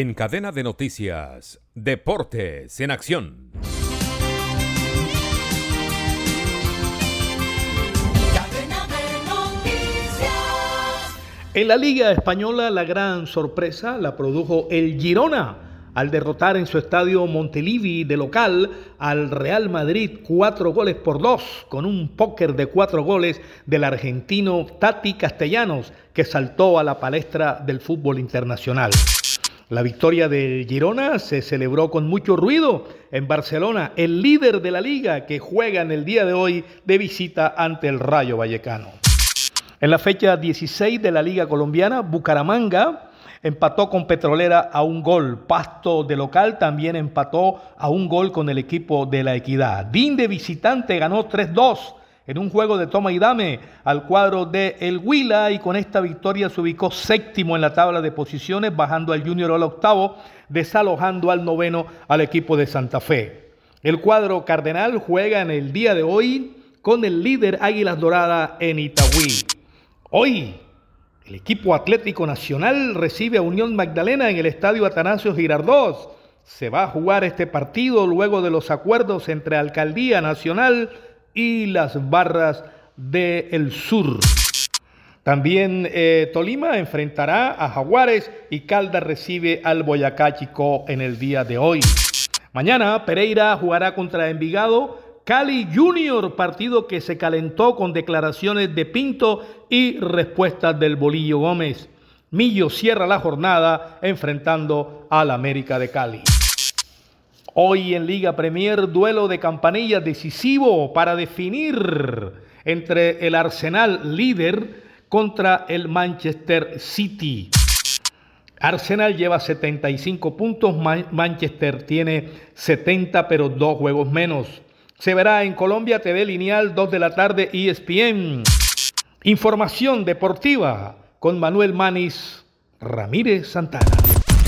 En cadena de noticias, Deportes en Acción. En la Liga Española la gran sorpresa la produjo el Girona al derrotar en su estadio Montelivi de local al Real Madrid cuatro goles por dos con un póker de cuatro goles del argentino Tati Castellanos que saltó a la palestra del fútbol internacional. La victoria del Girona se celebró con mucho ruido en Barcelona, el líder de la liga que juega en el día de hoy de visita ante el Rayo Vallecano. En la fecha 16 de la Liga Colombiana, Bucaramanga empató con Petrolera a un gol. Pasto de local también empató a un gol con el equipo de la Equidad. DIN de visitante ganó 3-2 en un juego de toma y dame al cuadro de El Huila y con esta victoria se ubicó séptimo en la tabla de posiciones, bajando al Junior al octavo, desalojando al noveno al equipo de Santa Fe. El cuadro cardenal juega en el día de hoy con el líder Águilas Doradas en Itagüí. Hoy, el equipo Atlético Nacional recibe a Unión Magdalena en el estadio Atanasio Girardot. Se va a jugar este partido luego de los acuerdos entre Alcaldía Nacional y las barras del sur. También eh, Tolima enfrentará a Jaguares y Calda recibe al Boyacá Chico en el día de hoy. Mañana Pereira jugará contra Envigado Cali Junior, partido que se calentó con declaraciones de Pinto y respuestas del Bolillo Gómez. Millo cierra la jornada enfrentando al América de Cali. Hoy en Liga Premier, duelo de campanillas decisivo para definir entre el Arsenal líder contra el Manchester City. Arsenal lleva 75 puntos, Manchester tiene 70 pero dos juegos menos. Se verá en Colombia TV Lineal 2 de la tarde ESPN. Información deportiva con Manuel Manis Ramírez Santana.